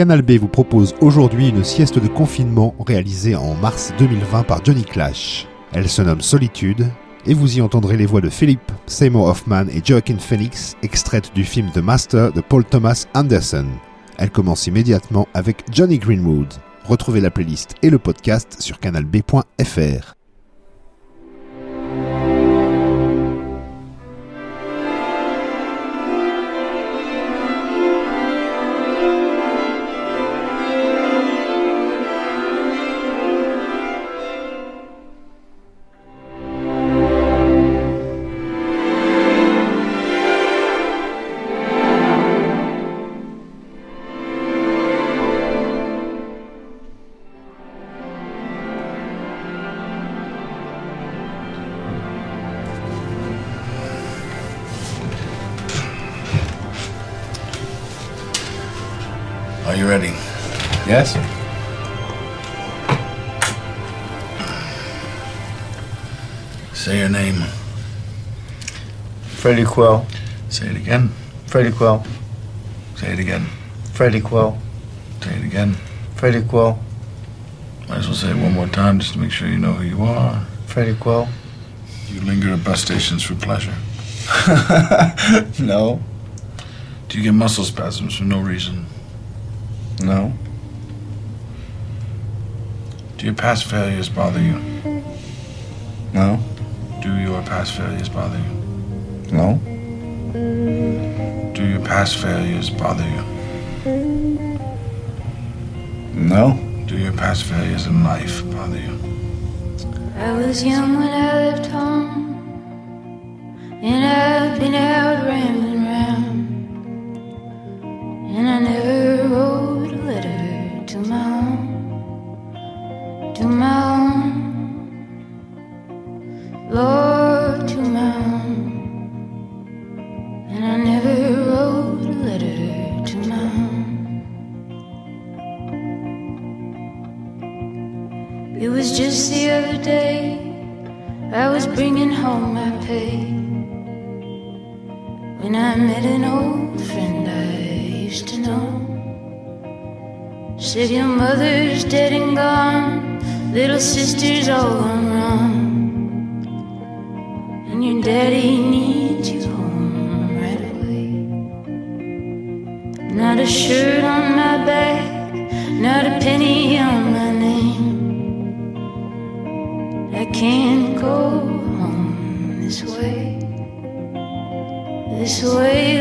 Canal B vous propose aujourd'hui une sieste de confinement réalisée en mars 2020 par Johnny Clash. Elle se nomme Solitude et vous y entendrez les voix de Philippe, Seymour Hoffman et Joaquin Phoenix, extraites du film The Master de Paul Thomas Anderson. Elle commence immédiatement avec Johnny Greenwood. Retrouvez la playlist et le podcast sur canalb.fr. Say your name. Freddie Quell. Say it again. Freddie Quell. Say it again. Freddie Quell. Say it again. Freddie Quell. Might as well say it one more time just to make sure you know who you are. Freddie Quell. You linger at bus stations for pleasure. no. Do you get muscle spasms for no reason? No. Do your past failures bother you? No. Do your past failures bother you? No. Do your past failures bother you? No. Do your past failures in life bother you? I was young when I left home, and I've been out rambling round, and I never sister's all gone wrong, and your daddy needs you home right away. Not a shirt on my back, not a penny on my name. I can't go home this way. This way,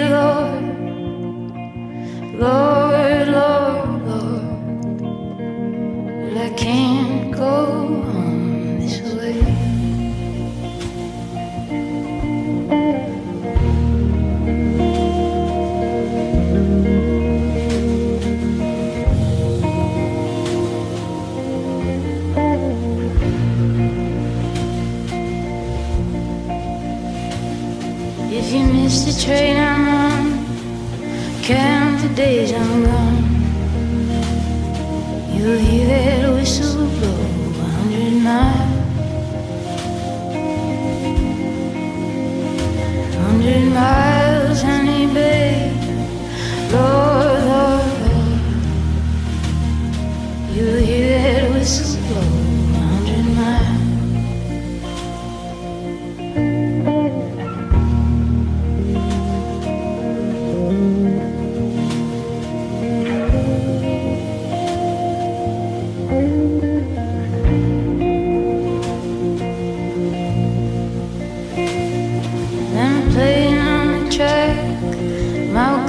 count the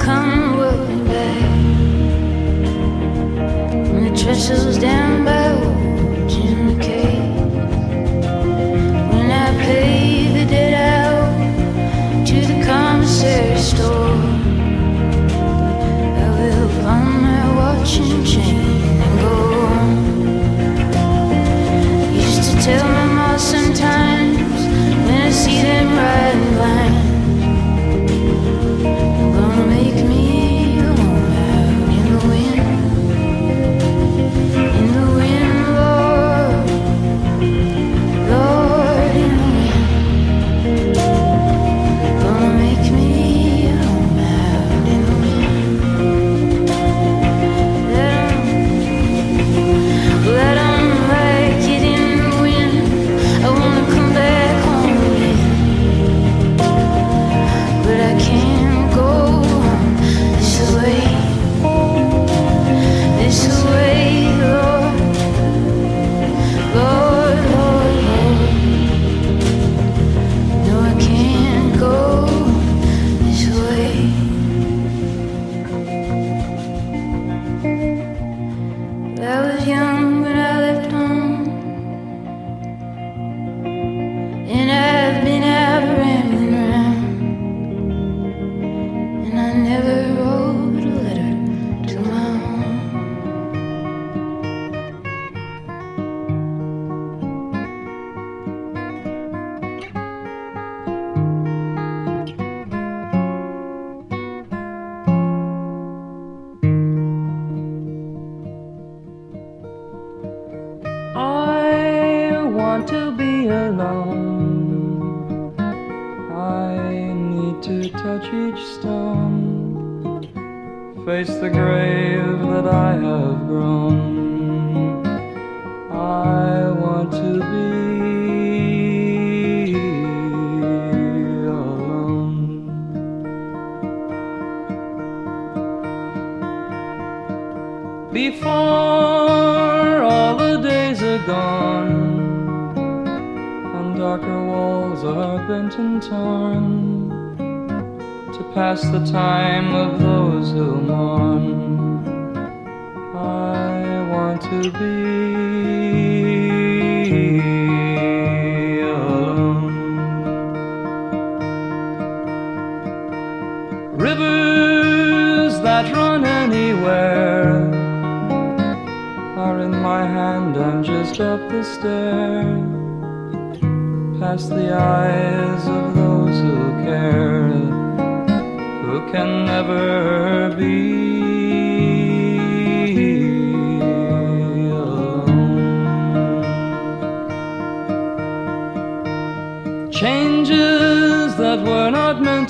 come the treasures down by old When I pay the dead out to the commissary store.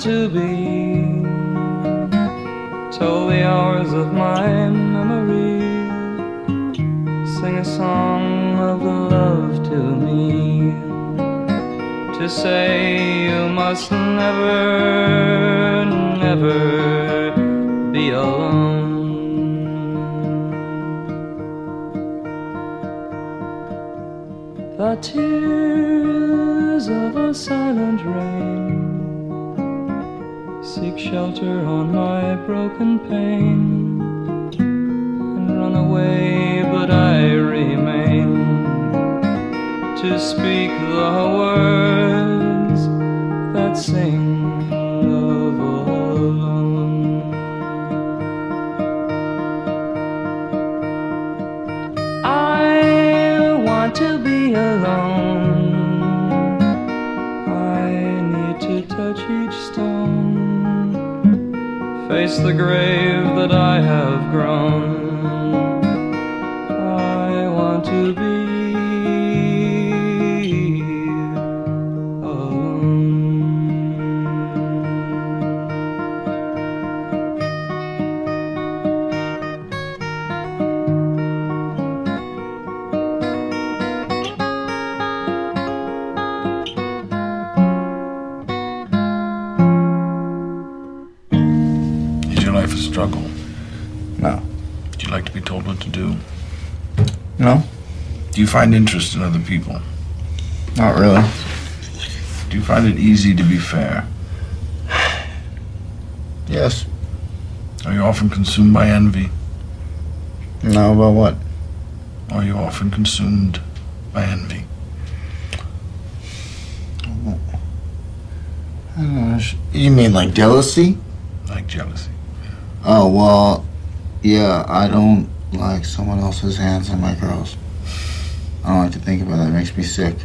To be. Told the hours of my memory. Sing a song of love to me. To say you must never, never be alone. The tears of a silent rain shelter on my broken pane and run away, but I remain to speak the words that sing the grave that I have grown. Struggle? No. Do you like to be told what to do? No? Do you find interest in other people? Not really. Do you find it easy to be fair? Yes. Are you often consumed by envy? No, about what? Are you often consumed by envy? I don't know. You mean like jealousy? Like jealousy? Oh, well, yeah, I don't like someone else's hands on my girls. I don't like to think about that. It makes me sick.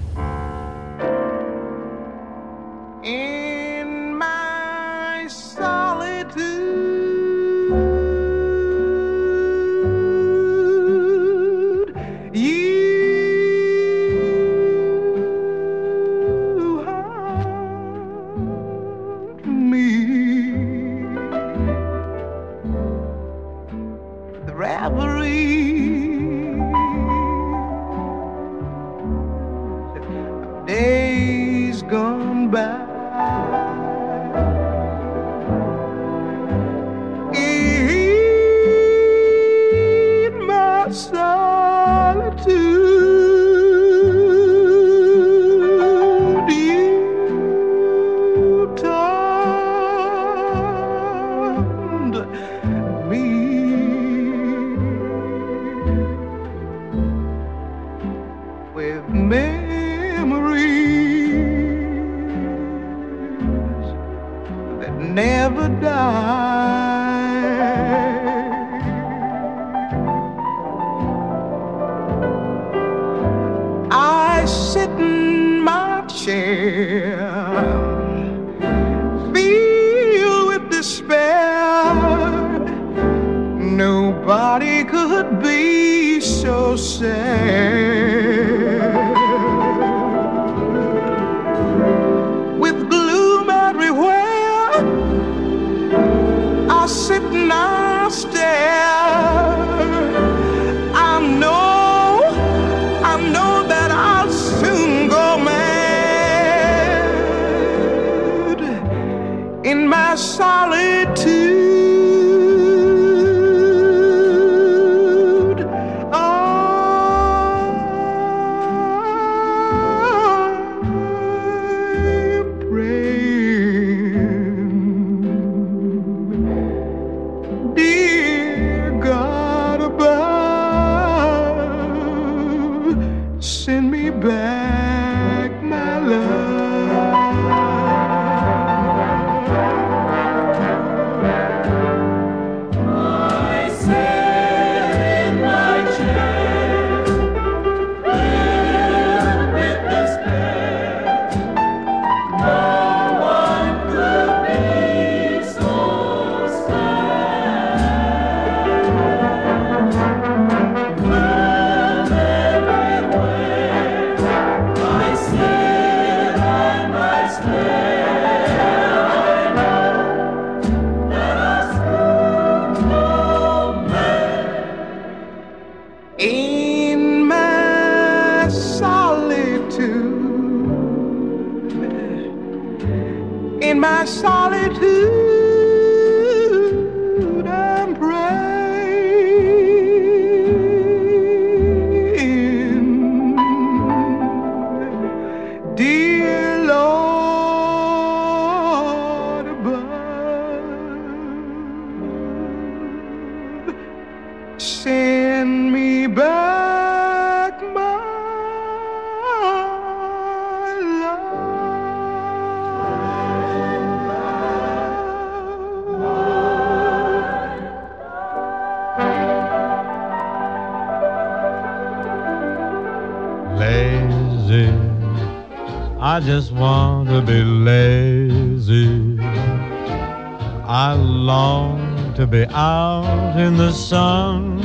Long to be out in the sun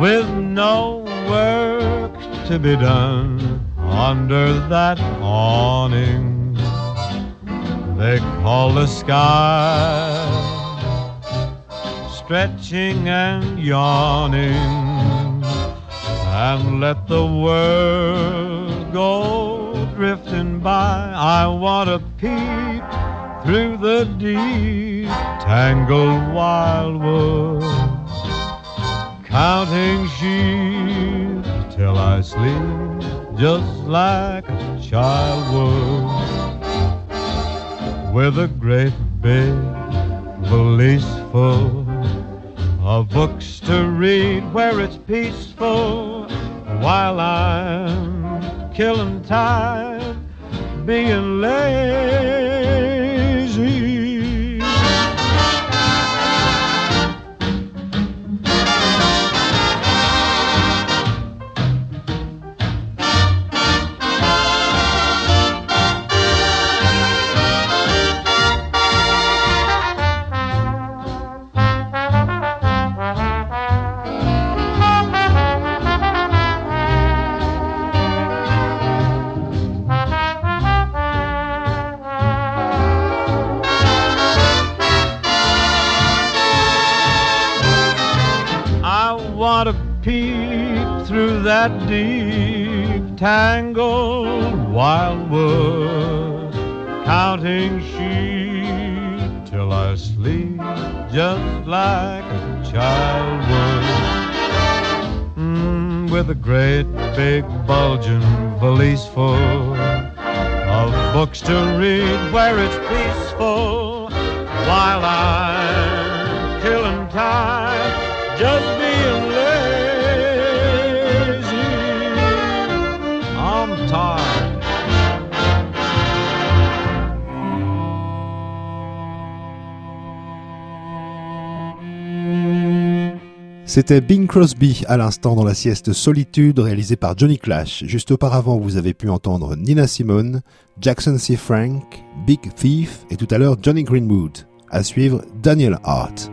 with no work to be done under that awning they call the sky, stretching and yawning and let the world go drifting by. I want to peep through the deep, tangled wildwood, counting sheep till I sleep, just like a child would, with a great big valise full of books to read where it's peaceful while I'm killing time being lazy. Want to peep through that deep, tangled wildwood, counting sheep till I sleep just like a child would. Mm, with a great big bulging valise full of books to read where it's peaceful while I'm killing time just C'était Bing Crosby à l'instant dans la sieste Solitude réalisée par Johnny Clash. Juste auparavant, vous avez pu entendre Nina Simone, Jackson C. Frank, Big Thief et tout à l'heure Johnny Greenwood. À suivre Daniel Hart.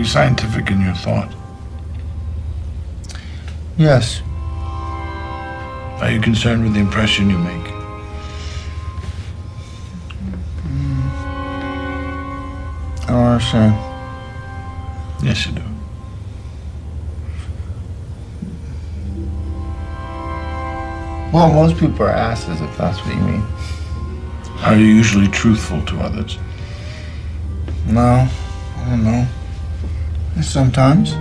You scientific in your thought? Yes. Are you concerned with the impression you make? Mm. I don't understand. Yes, you do. Well, most people are asses, if that's what you mean. Are you usually truthful to others? No, I don't know. Sometimes.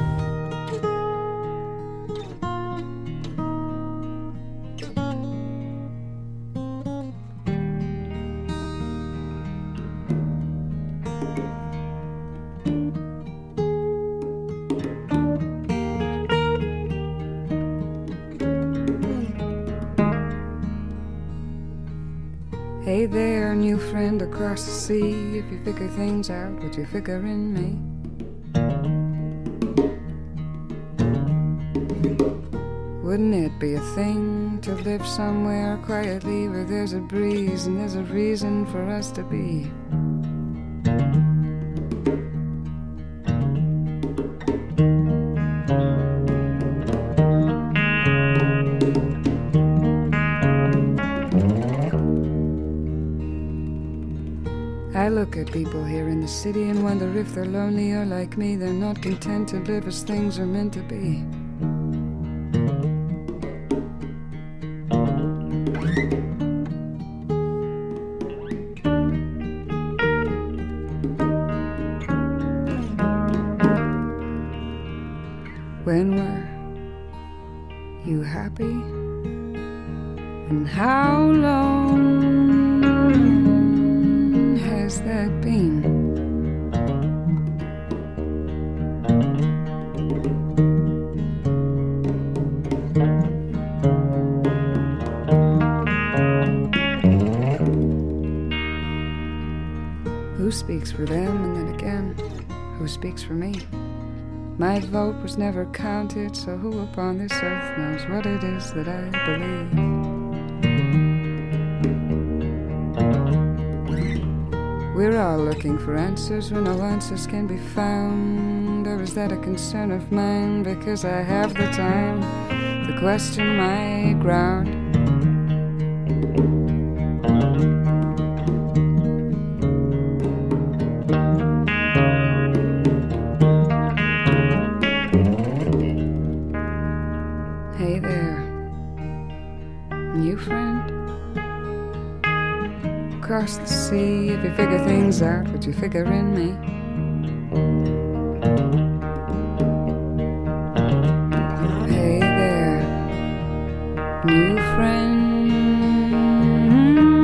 Hey there, new friend across the sea. If you figure things out, would you figure in me? It be a thing to live somewhere quietly where there's a breeze and there's a reason for us to be? I look at people here in the city and wonder if they're lonely or like me, they're not content to live as things are meant to be. Counted, so who upon this earth knows what it is that I believe? We're all looking for answers where no answers can be found. Or is that a concern of mine because I have the time to question my ground? Across the sea, if you figure things out, would you figure in me? Hey there, new friend.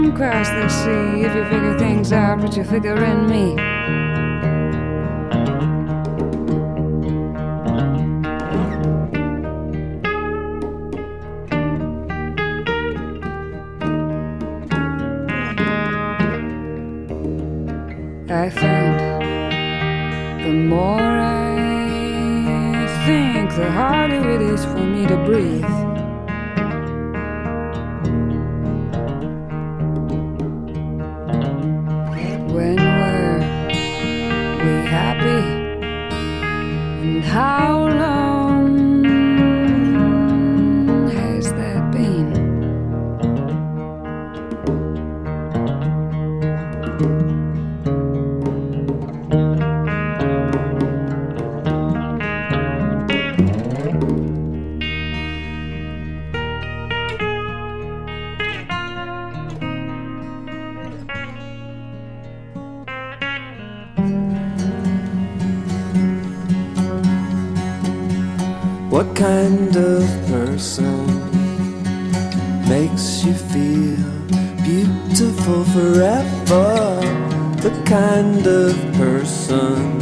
Across the sea, if you figure things out, would you figure in me? What kind of person makes you feel beautiful forever? The kind of person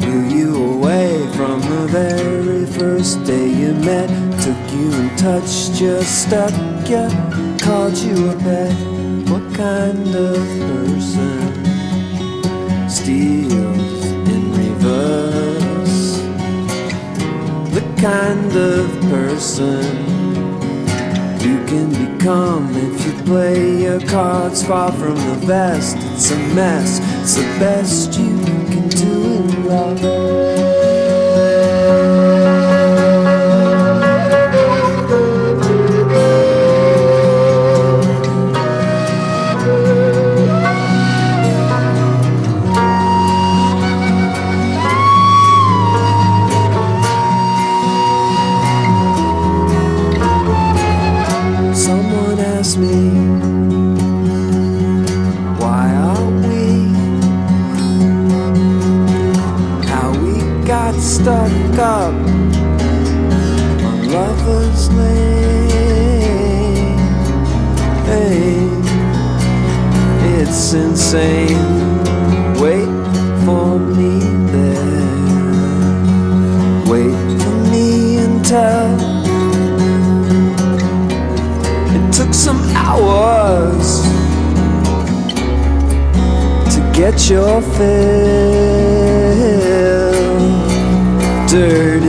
knew you away from the very first day you met, took you and touched you, stuck you, called you a pet. What kind of person steals kind of person you can become if you play your cards far from the vest. It's a mess, it's the best you can do in cross. It's. Wait for me there. Wait for me until it took some hours to get your fill. Dirty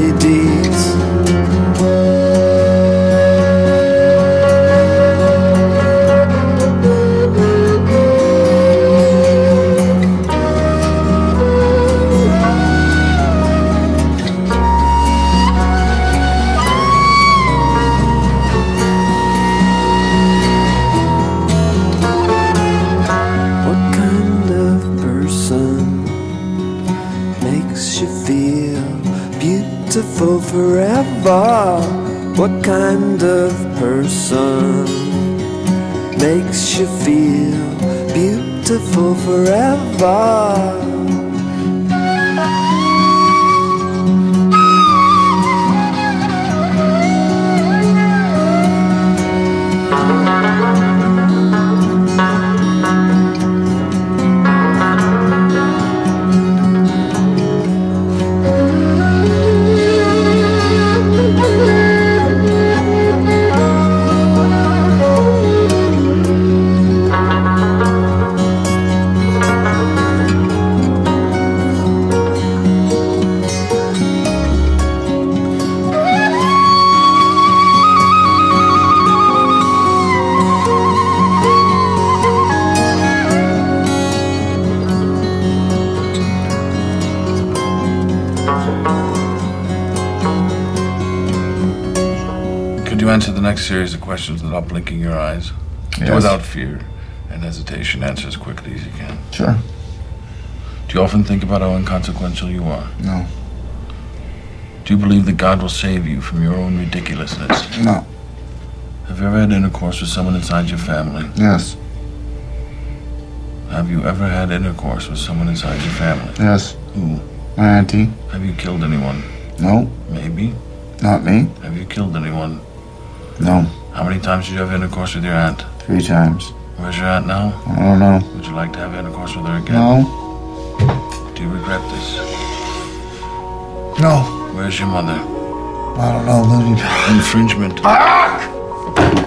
forever? What kind of person makes you feel beautiful forever? Next series of questions without blinking your eyes? Yes. Without fear and hesitation, answer as quickly as you can. Sure. Do you often think about how inconsequential you are? No. Do you believe that God will save you from your own ridiculousness? No. Have you ever had intercourse with someone inside your family? Yes. Have you ever had intercourse with someone inside your family? Yes. Who? My auntie. Have you killed anyone? No. Maybe. Not me. Have you killed anyone? No. How many times did you have intercourse with your aunt? Three times. Where's your aunt now? I don't know. Would you like to have intercourse with her again? No. Do you regret this? No. Where's your mother? I don't know, Looney. Infringement. Ah!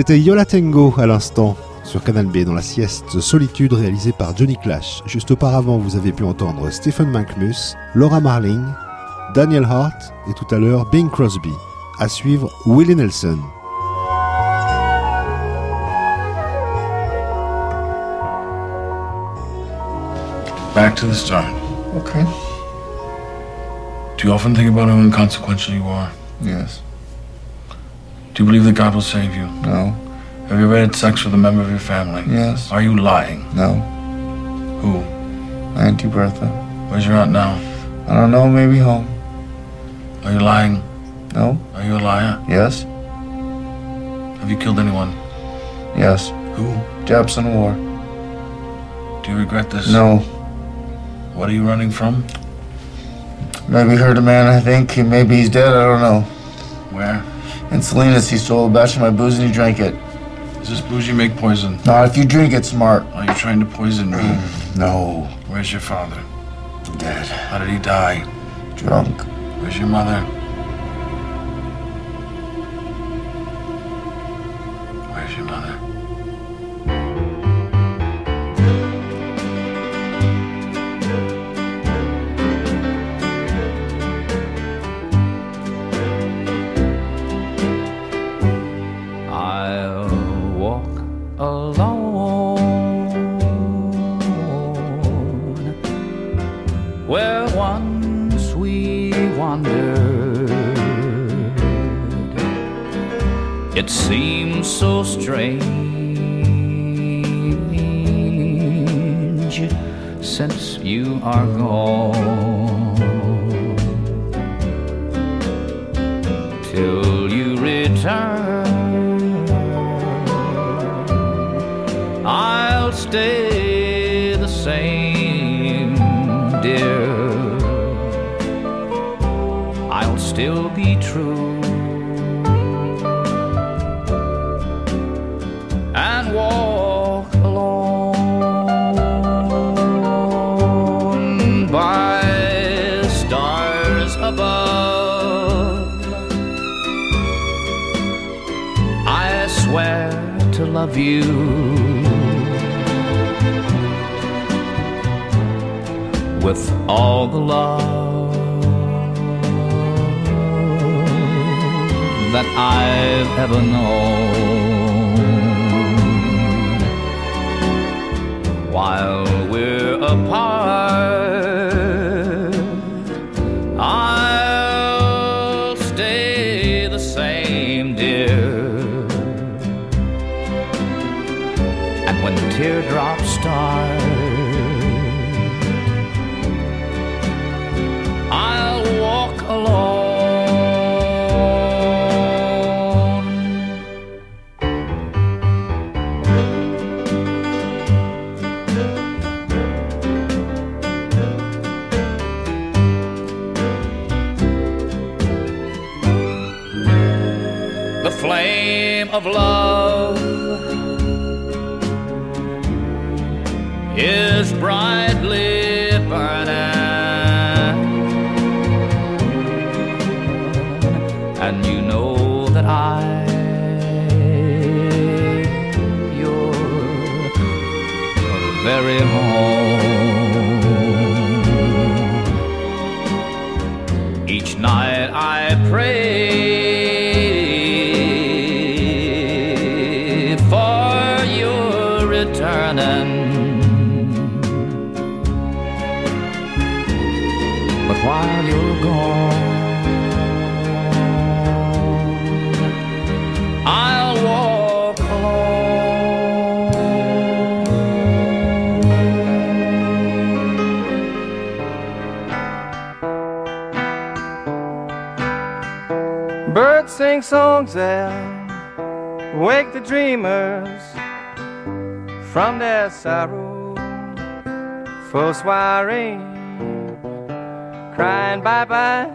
C'était Yola Tango à l'instant sur Canal B dans la sieste Solitude réalisée par Johnny Clash. Juste auparavant, vous avez pu entendre Stephen McMus, Laura Marling, Daniel Hart et tout à l'heure Bing Crosby. À suivre Willie Nelson. Back to the start. Okay. Do you often think about how inconsequential you are? Yes. Do you believe that God will save you? No. Have you ever had sex with a member of your family? Yes. Are you lying? No. Who? Auntie Bertha. Where's your aunt now? I don't know. Maybe home. Are you lying? No. Are you a liar? Yes. Have you killed anyone? Yes. Who? Japs in war. Do you regret this? No. What are you running from? Maybe hurt a man. I think maybe he's dead. I don't know. In Salinas, he stole a batch of my booze and he drank it. Does this booze you make poison? Not if you drink it, smart. Are you trying to poison me? Mm, no. Where's your father? Dead. How did he die? Drunk. Where's your mother? Till you return. I'll stay you with all the love that I've ever known. While we're apart, flame of love is brightly songs and wake the dreamers from their sorrow. Full soiree, crying bye bye.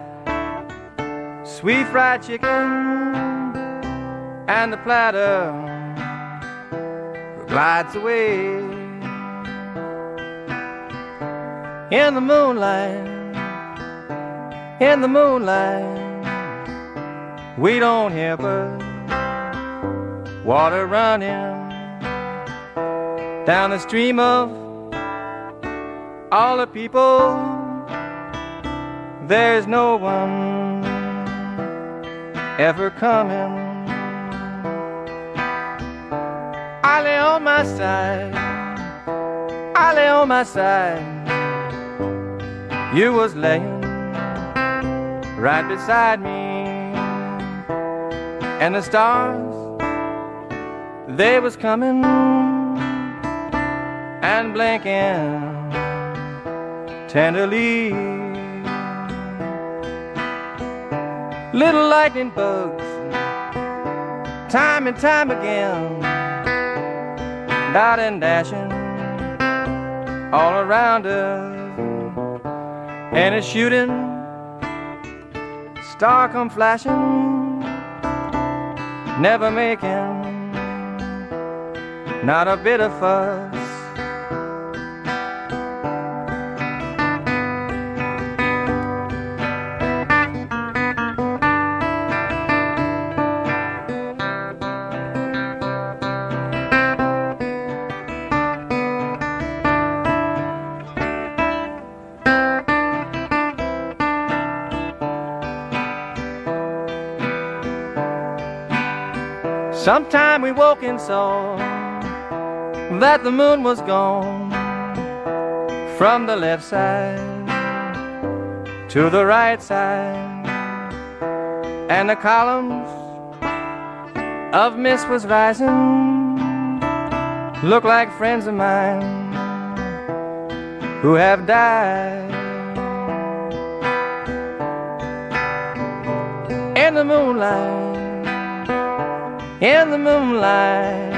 Sweet fried chicken and the platter glides away in the moonlight. In the moonlight. We don't hear birds water running down the stream of all the people. There's no one ever coming. I lay on my side, I lay on my side. You was laying right beside me, and the stars they was coming and blinking tenderly. Little lightning bugs, time and time again, dotting and dashing all around us, and a shooting star come flashing, never making not a bit of fuss. Sometime we woke and saw that the moon was gone from the left side to the right side, and the columns of mist was rising, look like friends of mine who have died. In the moonlight, in the moonlight.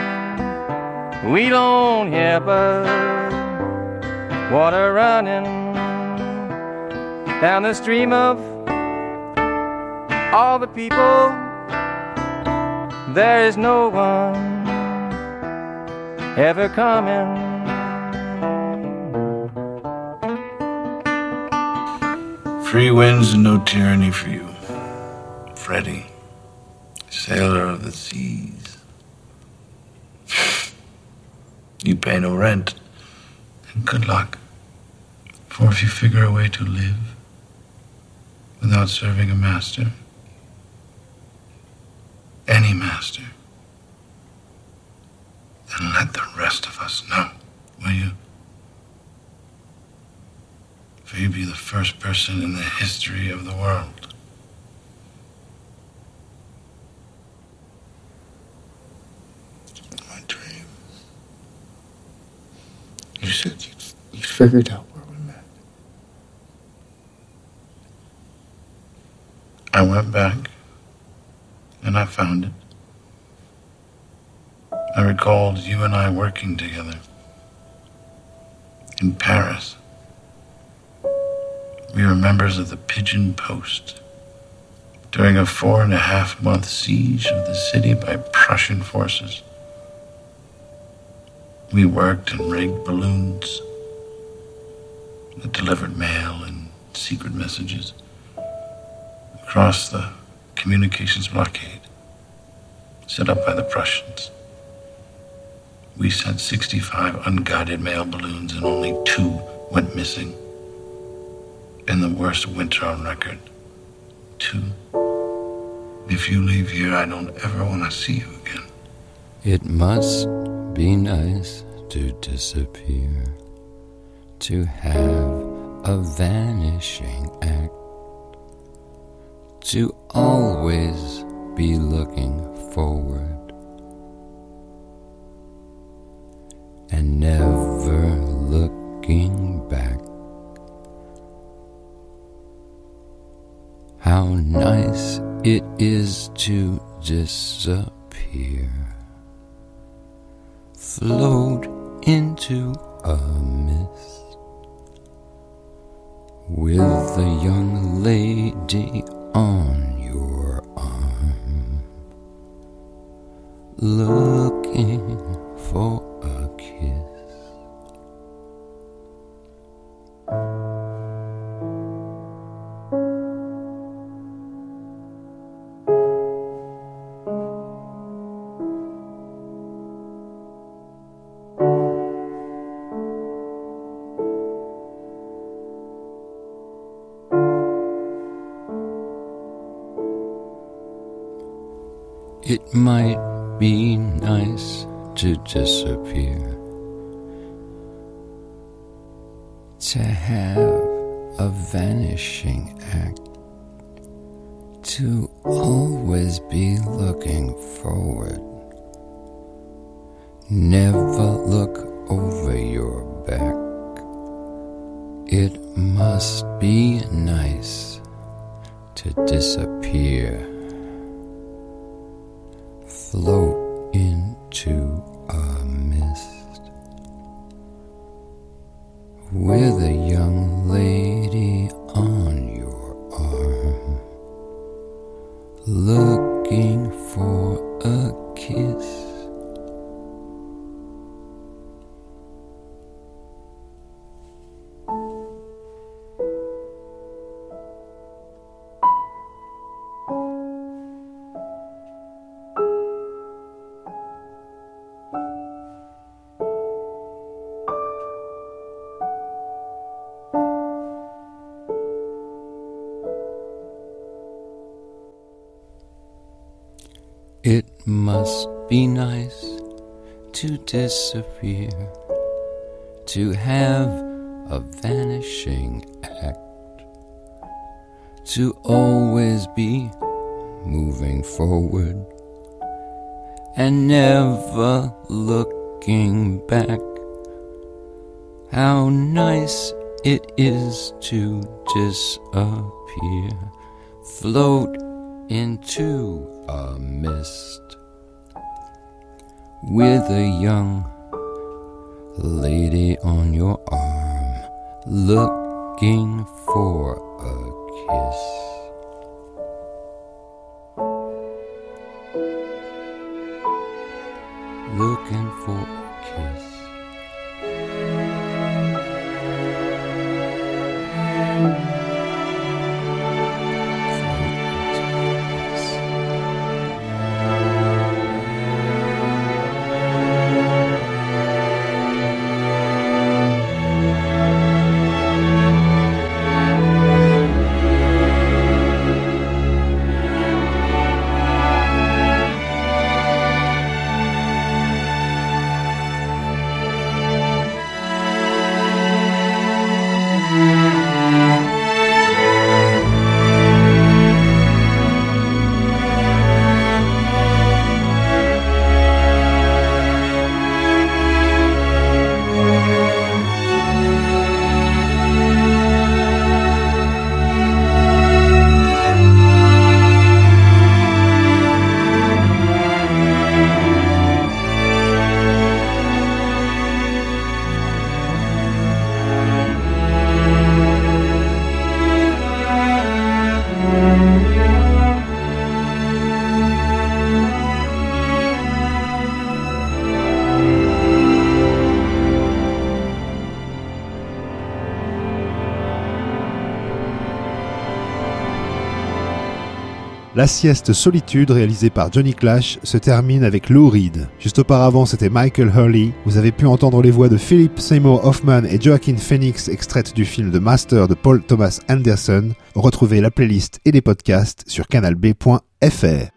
We don't hear but water running down the stream of all the people. There is no one ever coming. Free winds and no tyranny for you. Freddie, sailor of the seas. You pay no rent. And good luck. For if you figure a way to live without serving a master, any master, then let the rest of us know, will you? For you be the first person in the history of the world. My dream. You said you, you figured out where we met. I went back and I found it. I recalled you and I working together in Paris. We were members of the Pigeon Post during a four and a half month siege of the city by Prussian forces. We worked and rigged balloons that delivered mail and secret messages across the communications blockade set up by the Prussians. We sent 65 unguided mail balloons and only two went missing. In the worst winter on record. Two. If you leave here, I don't ever want to see you again. It must be nice to disappear, to have a vanishing act, to always be looking forward and never looking back. How nice it is to disappear float into a mist. With a young lady on your arm, looking must be nice to disappear, to have a vanishing act, to always be moving forward and never looking back. How nice it is to disappear, float into a mist with a young lady on your arm looking for a kiss. Looking for La sieste Solitude réalisée par Johnny Clash se termine avec Lou Reed. Juste auparavant, c'était Michael Hurley. Vous avez pu entendre les voix de Philip Seymour Hoffman et Joaquin Phoenix extraites du film The Master de Paul Thomas Anderson. Retrouvez la playlist et les podcasts sur canalb.fr.